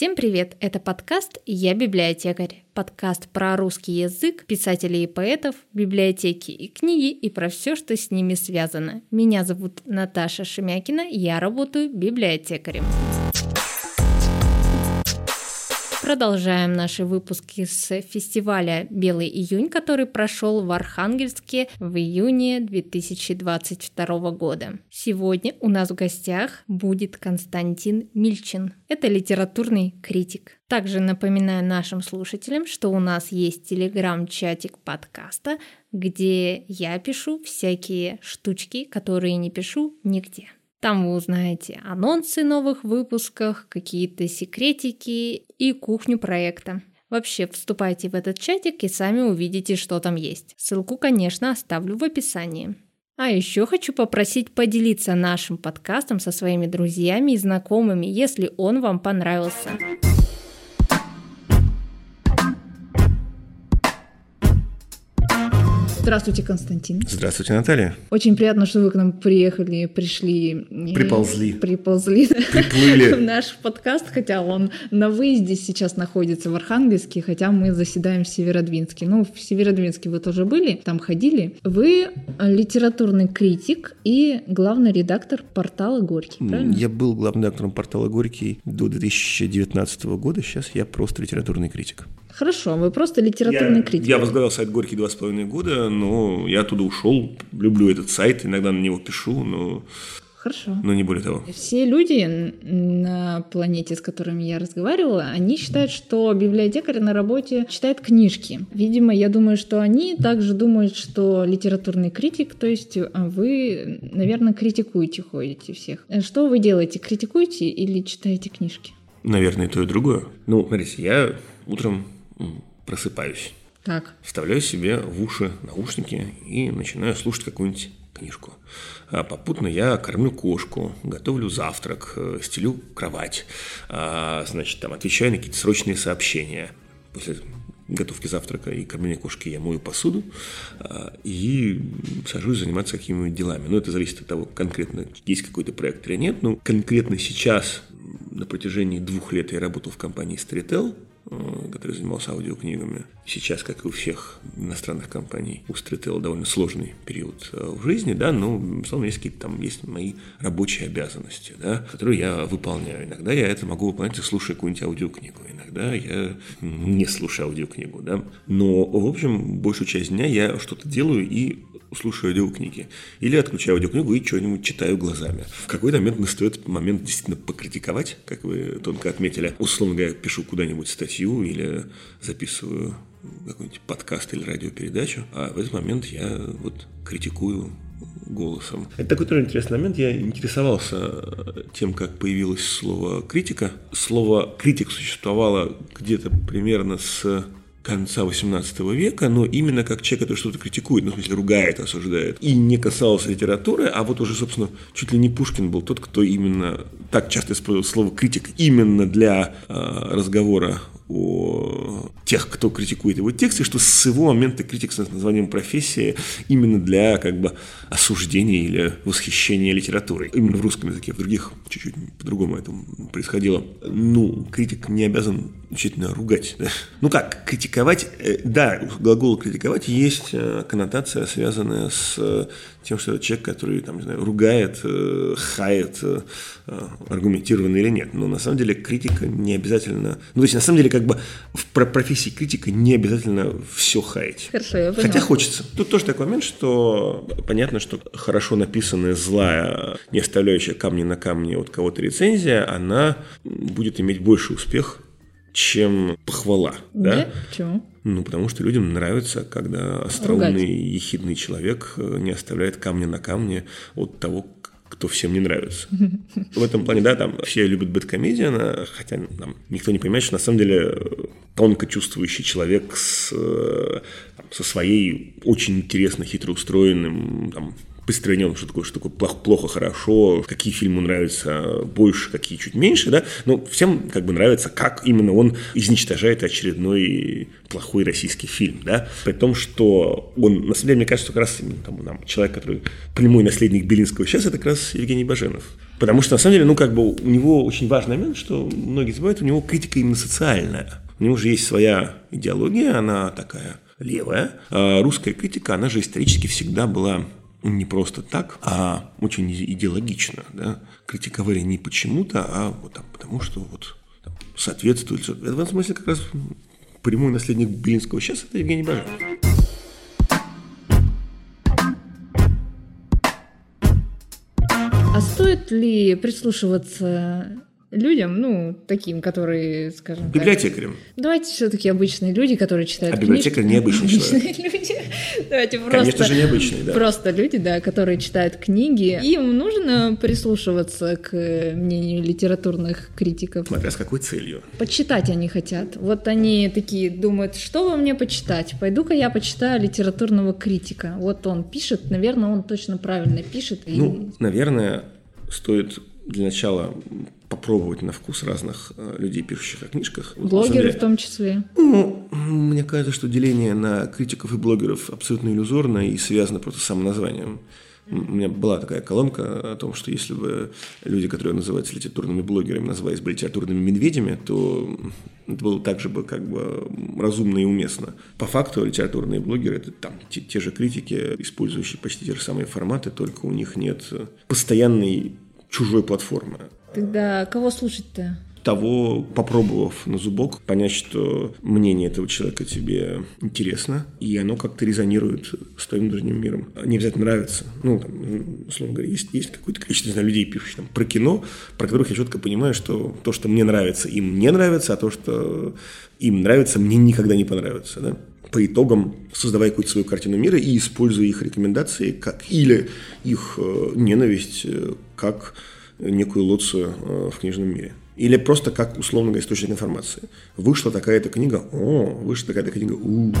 Всем привет! Это подкаст «Я библиотекарь». Подкаст про русский язык, писателей и поэтов, библиотеки и книги и про все, что с ними связано. Меня зовут Наташа Шемякина, я работаю библиотекарем. Продолжаем наши выпуски с фестиваля «Белый июнь», который прошел в Архангельске в июне 2022 года. Сегодня у нас в гостях будет Константин Мильчин. Это литературный критик. Также напоминаю нашим слушателям, что у нас есть телеграм-чатик подкаста, где я пишу всякие штучки, которые не пишу нигде. Там вы узнаете анонсы новых выпусках, какие-то секретики и кухню проекта. Вообще, вступайте в этот чатик и сами увидите, что там есть. Ссылку, конечно, оставлю в описании. А еще хочу попросить поделиться нашим подкастом со своими друзьями и знакомыми, если он вам понравился. Здравствуйте, Константин. Здравствуйте, Наталья. Очень приятно, что вы к нам приехали, пришли. Приползли. Приползли. Приплыли. В наш подкаст, хотя он на выезде сейчас находится в Архангельске, хотя мы заседаем в Северодвинске. Ну, в Северодвинске вы тоже были, там ходили. Вы литературный критик и главный редактор портала «Горький», правильно? Я был главным редактором портала «Горький» до 2019 года. Сейчас я просто литературный критик. Хорошо, вы просто литературный я, критик. Я возглавлял сайт «Горький» два с половиной года, но я оттуда ушел. Люблю этот сайт, иногда на него пишу, но Хорошо. Но не более того. Все люди на планете, с которыми я разговаривала, они считают, что библиотекарь на работе читает книжки. Видимо, я думаю, что они также думают, что литературный критик, то есть а, вы, наверное, критикуете, ходите всех. Что вы делаете? Критикуете или читаете книжки? Наверное, и то, и другое. Ну, смотрите, я утром просыпаюсь. Так. Вставляю себе в уши наушники и начинаю слушать какую-нибудь книжку. А попутно я кормлю кошку, готовлю завтрак, э, стелю кровать, а, значит, там отвечаю на какие-то срочные сообщения. После готовки завтрака и кормления кошки я мою посуду а, и сажусь заниматься какими-нибудь делами. Но это зависит от того, конкретно есть какой-то проект или нет. Но конкретно сейчас на протяжении двух лет я работал в компании Storytel, который занимался аудиокнигами. Сейчас, как и у всех иностранных компаний, у Storytel довольно сложный период э, в жизни, да, но, безусловно, есть какие-то там есть мои рабочие обязанности, да, которые я выполняю. Иногда я это могу выполнять, слушая какую-нибудь аудиокнигу, иногда я не слушаю аудиокнигу, да. Но, в общем, большую часть дня я что-то делаю и слушаю аудиокниги. Или отключаю аудиокнигу и что-нибудь читаю глазами. В какой-то момент настает момент действительно покритиковать, как вы тонко отметили. Условно говоря, пишу куда-нибудь статью или записываю какой-нибудь подкаст или радиопередачу, а в этот момент я вот критикую голосом. Это такой тоже интересный момент. Я интересовался тем, как появилось слово критика. Слово критик существовало где-то примерно с конца 18 века, но именно как человек, который что-то критикует, ну, в смысле, ругает, осуждает, и не касалось литературы, а вот уже, собственно, чуть ли не Пушкин был тот, кто именно так часто использовал слово критик именно для э, разговора о тех, кто критикует его тексты, что с его момента критик с названием профессии именно для как бы осуждения или восхищения литературой. Именно в русском языке, в других чуть-чуть по-другому это происходило. Ну, критик не обязан учительно ругать. Да? Ну как, критиковать, э, да, глагол критиковать есть э, коннотация, связанная с тем, что это человек, который, там, не знаю, ругает, э, хает, э, аргументированно или нет. Но на самом деле критика не обязательно... Ну, то есть, на самом деле, как бы в профессии критика не обязательно все хаять. Хорошо, я поняла. Хотя хочется. Тут тоже такой момент, что понятно, что хорошо написанная, злая, не оставляющая камни на камне от кого-то рецензия, она будет иметь больше успех, чем похвала. Да? да? Почему? Ну, потому что людям нравится, когда остроумный, Ругать. ехидный человек э, не оставляет камня на камне от того, кто всем не нравится. В этом плане, да, там все любят бэткомедиана, хотя там, никто не понимает, что на самом деле тонко чувствующий человек с, э, там, со своей очень интересно хитро устроенным там, построение, что такое, что такое плохо, плохо, хорошо, какие фильмы нравятся больше, какие чуть меньше, да, но всем как бы нравится, как именно он изничтожает очередной плохой российский фильм, да, при том, что он, на самом деле, мне кажется, как раз именно там, нам, человек, который прямой наследник Белинского сейчас, это как раз Евгений Баженов. Потому что, на самом деле, ну, как бы у него очень важный момент, что многие забывают, у него критика именно социальная. У него же есть своя идеология, она такая левая. А русская критика, она же исторически всегда была не просто так, а очень идеологично. Да? Критиковали не почему-то, а вот там, потому что вот там, соответствует. В этом смысле как раз прямой наследник Белинского сейчас это Евгений Баженов. А стоит ли прислушиваться людям, ну, таким, которые, скажем Библиотекарям. так... Давайте все-таки обычные люди, которые читают А библиотекарь книжки. необычный Обычные человек. люди. Давайте просто... Конечно же, необычный, да. Просто люди, да, которые читают книги. Им нужно прислушиваться к мнению литературных критиков. Смотря с какой целью. Почитать они хотят. Вот они такие думают, что бы мне почитать? Пойду-ка я почитаю литературного критика. Вот он пишет, наверное, он точно правильно пишет. и- Ну, наверное, стоит для начала попробовать на вкус разных э, людей, пишущих о книжках. Блогеры деле, в том числе. Ну, мне кажется, что деление на критиков и блогеров абсолютно иллюзорно и связано просто с самым названием. У меня была такая колонка о том, что если бы люди, которые называются литературными блогерами, назывались бы литературными медведями, то это было так же бы как бы разумно и уместно. По факту литературные блогеры – это там те, те же критики, использующие почти те же самые форматы, только у них нет постоянной чужой платформы Тогда кого слушать-то? того, попробовав на зубок, понять, что мнение этого человека тебе интересно, и оно как-то резонирует с твоим внутренним миром. Не обязательно нравится. Ну, там, условно говоря, есть, есть какое-то количество знаю, людей, пишущих там, про кино, про которых я четко понимаю, что то, что мне нравится, им не нравится, а то, что им нравится, мне никогда не понравится. Да? по итогам создавая какую-то свою картину мира и используя их рекомендации как, или их э, ненависть э, как некую лоцию э, в книжном мире. Или просто как, условно источник информации. Вышла такая-то книга, о, вышла такая-то книга, у.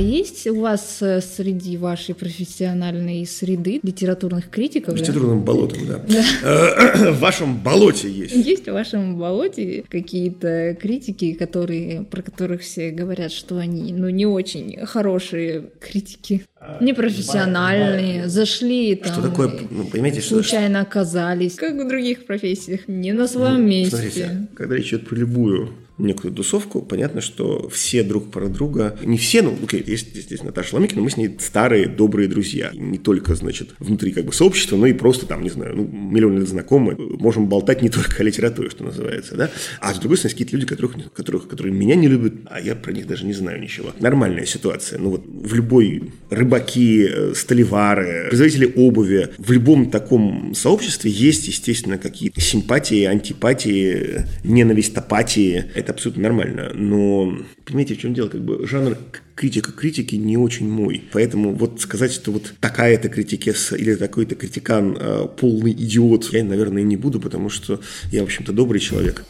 Есть у вас э, среди вашей профессиональной среды литературных критиков? да? Литературным болотом, да. Э, В вашем болоте есть. Есть в вашем болоте какие-то критики, которые, про которых все говорят, что они ну, не очень хорошие критики, непрофессиональные, зашли там, Что такое, и ну, понимаете, что... случайно оказались, как в других профессиях, не на своем месте. Смотрите, когда речь идет про любую некую тусовку, понятно, что все друг про друга, не все, ну, окей, есть здесь Наташа Ламикина, мы с ней старые, добрые друзья. И не только, значит, внутри как бы сообщества, но и просто там, не знаю, ну, миллион лет знакомы. Можем болтать не только о литературе, что называется, да. А с другой стороны, какие-то люди, которых, которых, которые меня не любят, а я про них даже не знаю ничего. Нормальная ситуация. Ну, вот в любой рыбаки, э, столевары, производители обуви, в любом таком сообществе есть, естественно, какие-то симпатии, антипатии, ненависть, апатии. Это абсолютно нормально. Но, понимаете, в чем дело? Как бы жанр критика критики не очень мой. Поэтому вот сказать, что вот такая-то критикес или такой-то критикан э, полный идиот, я, наверное, не буду, потому что я, в общем-то, добрый человек.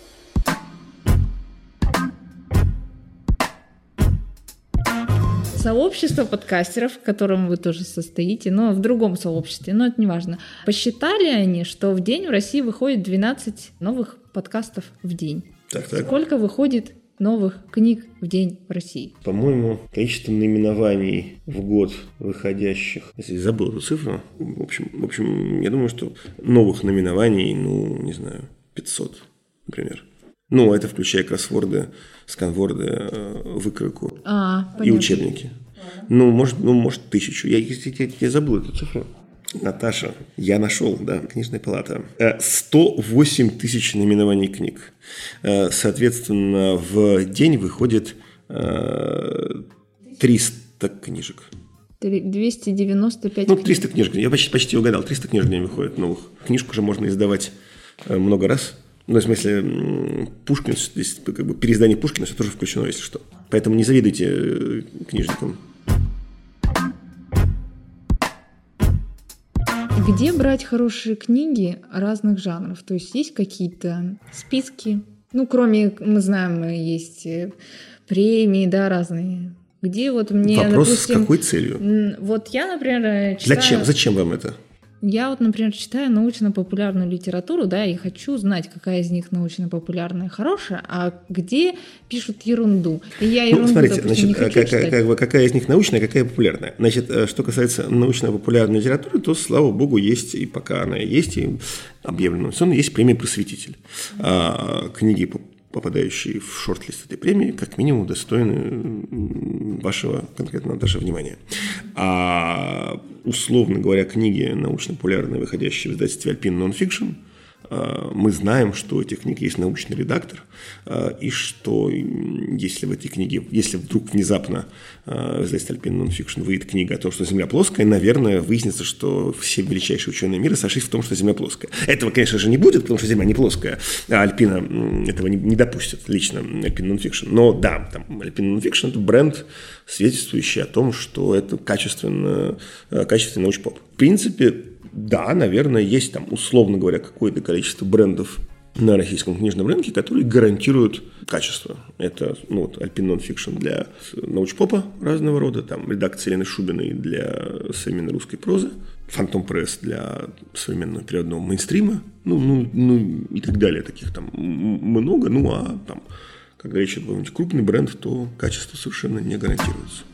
Сообщество подкастеров, в котором вы тоже состоите, но в другом сообществе, но это не важно. Посчитали они, что в день в России выходит 12 новых подкастов в день. Так, так. Сколько выходит новых книг в день в России? По-моему, количество наименований в год выходящих, если забыл эту цифру, в общем, в общем, я думаю, что новых наименований, ну, не знаю, 500, например. Ну, это включая кроссворды, сканворды, э, выкройку А, и учебники. Ну, может, ну, может, тысячу. Я, я, я, я забыл эту цифру. Наташа, я нашел, да, книжная палата. Э, 108 тысяч наименований книг. Э, Соответственно, в день выходит э, 300 книжек. Три- 295 Ну, книг. 300 книжек. Я почти, почти угадал. 300 книжек в день выходит новых. Книжку уже можно издавать э, много раз. Ну, в смысле, Пушкин, здесь как бы переиздание Пушкина все тоже включено, если что. Поэтому не завидуйте э, книжникам. Где брать хорошие книги разных жанров? То есть есть какие-то списки? Ну, кроме, мы знаем, есть э, премии, да, разные Где вот мне, Вопрос допустим, с какой целью? Вот я, например, читаю... Зачем? Зачем вам это? Я вот, например, читаю научно-популярную литературу, да, и хочу знать, какая из них научно-популярная хорошая, а где пишут ерунду. И я ерунду, Ну, смотрите, допустим, не значит, хочу как, читать. как бы какая из них научная, какая популярная. Значит, э, что касается научно-популярной литературы, то, слава богу, есть, и пока она есть, и объявлена есть премия «Просветитель». А, книги, попадающие в шорт-лист этой премии, как минимум достойны вашего конкретно даже внимания. А условно говоря, книги научно-популярные, выходящие в издательстве Alpine Nonfiction, мы знаем, что у этих книг есть научный редактор, а, и что если в этой книге, если вдруг внезапно а, издательстве Alpine Nonfiction выйдет книга о том, что Земля плоская, наверное, выяснится, что все величайшие ученые мира сошлись в том, что Земля плоская. Этого, конечно же, не будет, потому что Земля не плоская, а Альпина этого не, не допустит лично Alpine Nonfiction. Но да, там Alpine Nonfiction – это бренд, свидетельствующий о том, что это качественно, э, качественный научпоп. В принципе, да, наверное, есть там, условно говоря, какое-то количество брендов на российском книжном рынке, которые гарантируют качество. Это ну, вот, Alpine Nonfiction для научпопа разного рода, там редакция Елены Шубиной для современной русской прозы, Фантом Пресс для современного переводного мейнстрима, ну, ну, ну и так далее. Таких там много, ну а там, когда речь о какой-нибудь крупный бренд, то качество совершенно не гарантируется.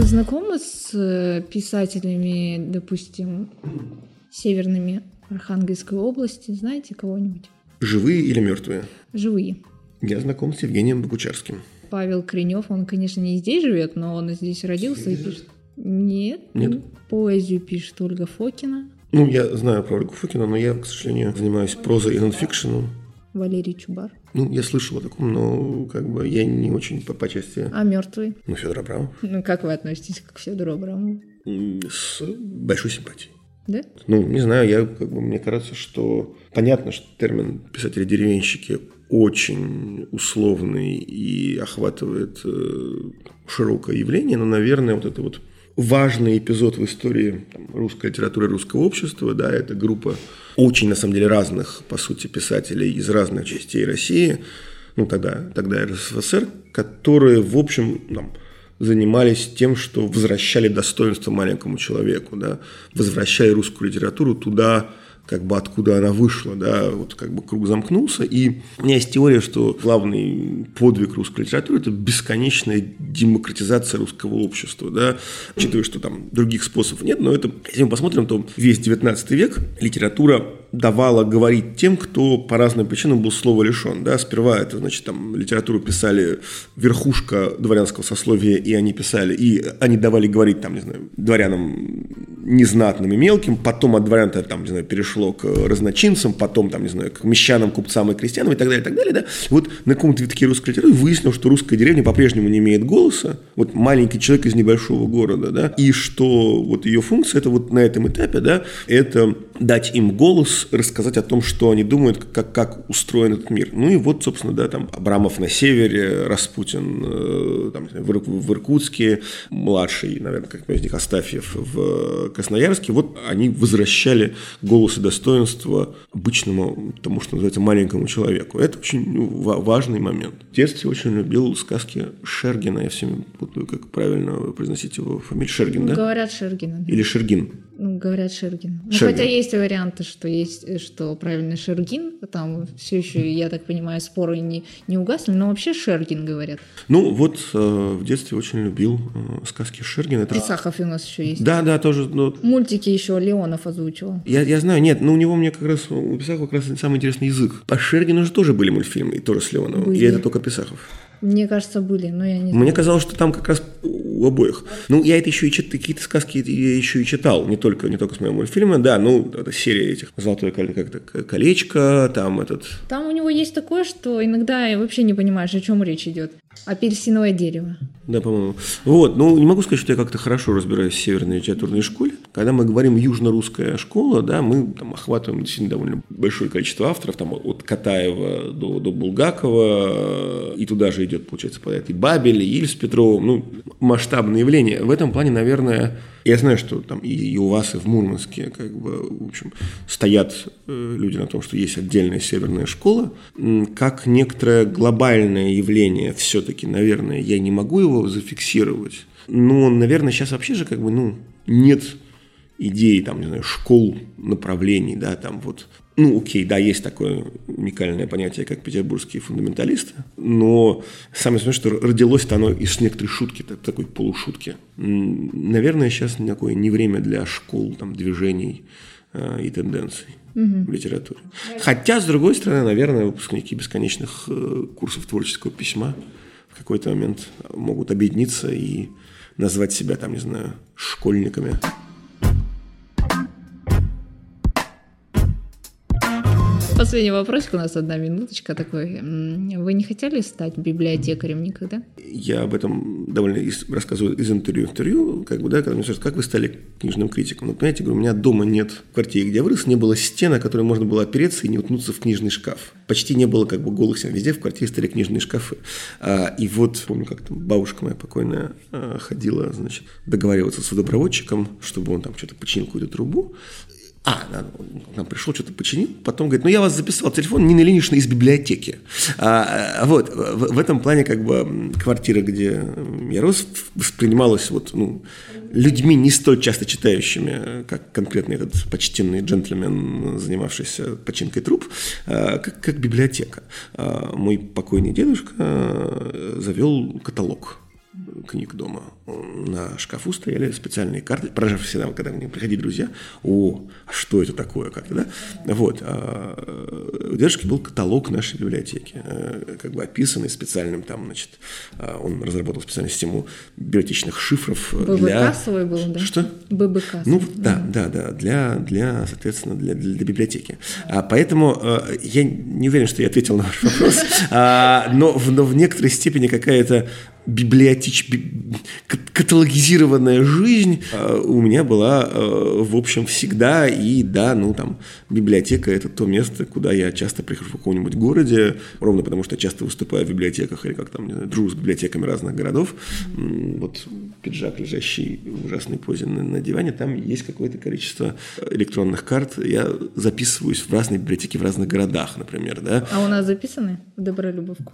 Вы знакомы с э, писателями, допустим, северными Архангельской области? Знаете кого-нибудь? Живые или мертвые? Живые. Я знаком с Евгением Богучарским. Павел Кренев, он, конечно, не здесь живет, но он здесь родился и пишет. Нет. Нет? Поэзию пишет Ольга Фокина, Ну, я знаю про Ольгу Фокина, но я, к сожалению, занимаюсь прозой и нонфикшеном. Валерий Чубар. Ну, я слышал о таком, но как бы я не очень по, по части... А мертвый? Ну, Федор Абрамов. Ну, как вы относитесь к Федору Абрамову? С большой симпатией. Да? Ну, не знаю, я как бы, мне кажется, что понятно, что термин писатели-деревенщики очень условный и охватывает э, широкое явление, но, наверное, вот это вот важный эпизод в истории там, русской литературы, русского общества, да, это группа очень, на самом деле, разных, по сути, писателей из разных частей России, ну, тогда, тогда РСФСР, которые, в общем, там, занимались тем, что возвращали достоинство маленькому человеку, да, возвращали русскую литературу туда, как бы откуда она вышла, да, вот как бы круг замкнулся. И у меня есть теория, что главный подвиг русской литературы – это бесконечная демократизация русского общества, да, учитывая, что там других способов нет, но это, если мы посмотрим, то весь 19 век литература давала говорить тем, кто по разным причинам был слова лишен. Да? Сперва это, значит, там литературу писали верхушка дворянского сословия, и они писали, и они давали говорить, там, не знаю, дворянам незнатным и мелким, потом от дворян там, не знаю, перешло к разночинцам, потом, там, не знаю, к мещанам, купцам и крестьянам и так далее, и так далее, да. Вот на каком-то витке русской литературы выяснилось, что русская деревня по-прежнему не имеет голоса, вот маленький человек из небольшого города, да, и что вот ее функция, это вот на этом этапе, да, это дать им голос, рассказать о том, что они думают, как, как устроен этот мир. Ну и вот, собственно, да, там Абрамов на севере, Распутин э, там, в, в Иркутске, младший, наверное, как из них Астафьев в Красноярске. Вот они возвращали голос и достоинство обычному, тому, что называется, маленькому человеку. Это очень ну, ва- важный момент. В детстве очень любил сказки Шергина. Я всеми путаю, как правильно произносить его фамилию. Шергин, да? Говорят Шергина. Или Шергин? Ну, говорят Шергин. Ну, Шергин. хотя есть варианты, что есть, э, что правильно Шергин, там все еще, я так понимаю, споры не, не угасли, но вообще Шергин говорят. Ну, вот э, в детстве очень любил э, сказки Шергина. Это... Исахов у нас еще есть. Да, да, тоже. Ну, Мультики еще Леонов озвучивал. я, я знаю, нет, но у него мне как раз, у Писахова как раз самый интересный язык. По Шергину же тоже были мультфильмы, и тоже с Леоновым. Были. Или это только Писахов? Мне кажется, были, но я не знаю. Мне казалось, что там как раз у обоих. Ну, я это еще и читал, какие-то сказки я еще и читал, не только, не только с моего мультфильма, да, ну, это серия этих «Золотое как-то колечко», там этот... Там у него есть такое, что иногда я вообще не понимаешь, о чем речь идет. Апельсиновое дерево. Да, по-моему. Вот, ну, не могу сказать, что я как-то хорошо разбираюсь в северной литературной школе. Когда мы говорим южно-русская школа, да, мы там охватываем действительно довольно большое количество авторов, там от Катаева до, до Булгакова, и туда же идет, получается, поэт и Бабель, и Иль с Петровым, ну, масштабное явление. В этом плане, наверное, я знаю, что там и, у вас, и в Мурманске, как бы, в общем, стоят э, люди на том, что есть отдельная северная школа. Как некоторое глобальное явление все-таки, наверное, я не могу его зафиксировать. Но, наверное, сейчас вообще же как бы, ну, нет идеи, там, не знаю, школ, направлений, да, там вот ну, окей, да, есть такое уникальное понятие, как петербургские фундаменталисты, но самое смешное, что родилось-то оно из некоторой шутки, такой полушутки. Наверное, сейчас никакое не время для школ, там, движений э, и тенденций угу. в литературе. Хотя, с другой стороны, наверное, выпускники бесконечных э, курсов творческого письма в какой-то момент могут объединиться и назвать себя, там, не знаю, школьниками. Последний вопросик у нас одна минуточка такой. Вы не хотели стать библиотекарем никогда? Я об этом довольно рассказываю из интервью интервью, как бы, да, когда мне спрашивают, как вы стали книжным критиком. Ну, понимаете, говорю, у меня дома нет, в квартире, где я вырос, не было стены, на которой можно было опереться и не уткнуться в книжный шкаф. Почти не было как бы голых стен. Везде в квартире стояли книжные шкафы. А, и вот, помню, как там бабушка моя покойная а, ходила, значит, договариваться с водопроводчиком, чтобы он там что-то починил какую-то трубу. А, нам пришел, что-то починил, потом говорит, ну я вас записал телефон Нины Ильиничны из библиотеки. А, вот, в, в этом плане как бы квартира, где я рос, воспринималась вот, ну, людьми не столь часто читающими, как конкретно этот почтенный джентльмен, занимавшийся починкой труб, а, как, как библиотека. А, мой покойный дедушка завел каталог книг дома. На шкафу стояли специальные карты, поражавшие всегда, когда мне приходили друзья, о, а что это такое, как-то, да? Вот. А у дедушки был каталог нашей библиотеки, э, как бы описанный специальным там, значит, а, он разработал специальную систему библиотечных шифров. ББ для... кассовый был, да? Что? ББ кассовый. Ну, да, да, да, для, для соответственно, для, для, библиотеки. А, поэтому э, я не уверен, что я ответил на ваш вопрос, а, но, но в некоторой степени какая-то библиотеч... каталогизированная жизнь э, у меня была, э, в общем, всегда. И да, ну там, библиотека – это то место, куда я часто прихожу в каком-нибудь городе, ровно потому что я часто выступаю в библиотеках или как там, не знаю, дружу с библиотеками разных городов. Вот пиджак, лежащий в ужасной позе на, на диване, там есть какое-то количество электронных карт. Я записываюсь в разные библиотеки в разных городах, например, да. А у нас записаны в Добролюбовку?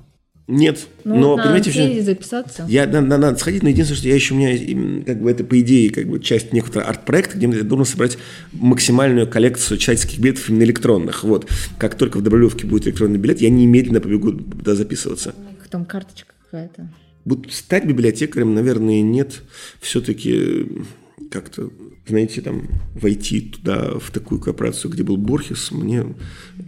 Нет, ну, но надо понимаете, все записаться. Я да, да, надо сходить, но единственное, что я еще у меня как бы это по идее как бы часть некоторого арт-проекта, где я должен собрать максимальную коллекцию читательских билетов именно электронных. Вот как только в Добролюбовке будет электронный билет, я немедленно побегу туда записываться. Там карточка какая-то. Вот стать библиотекарем, наверное, нет. Все-таки как-то, знаете, там, войти туда, в такую корпорацию, где был Борхес, мне,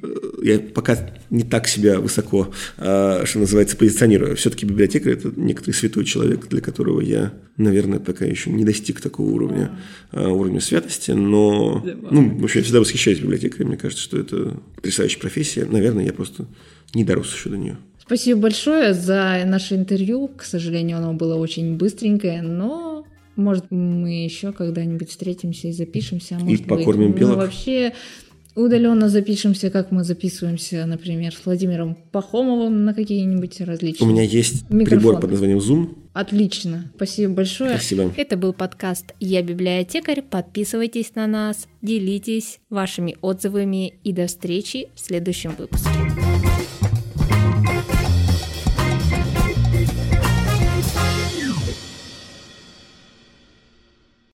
э, я пока не так себя высоко, а, что называется, позиционирую. Все-таки библиотекарь – это некоторый святой человек, для которого я, наверное, пока еще не достиг такого уровня, а, уровня святости, но, ну, в общем, я всегда восхищаюсь библиотекарем, мне кажется, что это потрясающая профессия. Наверное, я просто не дорос еще до нее. Спасибо большое за наше интервью. К сожалению, оно было очень быстренькое, но может, мы еще когда-нибудь встретимся и запишемся. А может и покормим быть, белок. Мы вообще удаленно запишемся, как мы записываемся, например, с Владимиром Пахомовым на какие-нибудь различные. У меня есть микрофоны. прибор под названием Zoom. Отлично. Спасибо большое. Спасибо. Это был подкаст «Я библиотекарь». Подписывайтесь на нас, делитесь вашими отзывами и до встречи в следующем выпуске.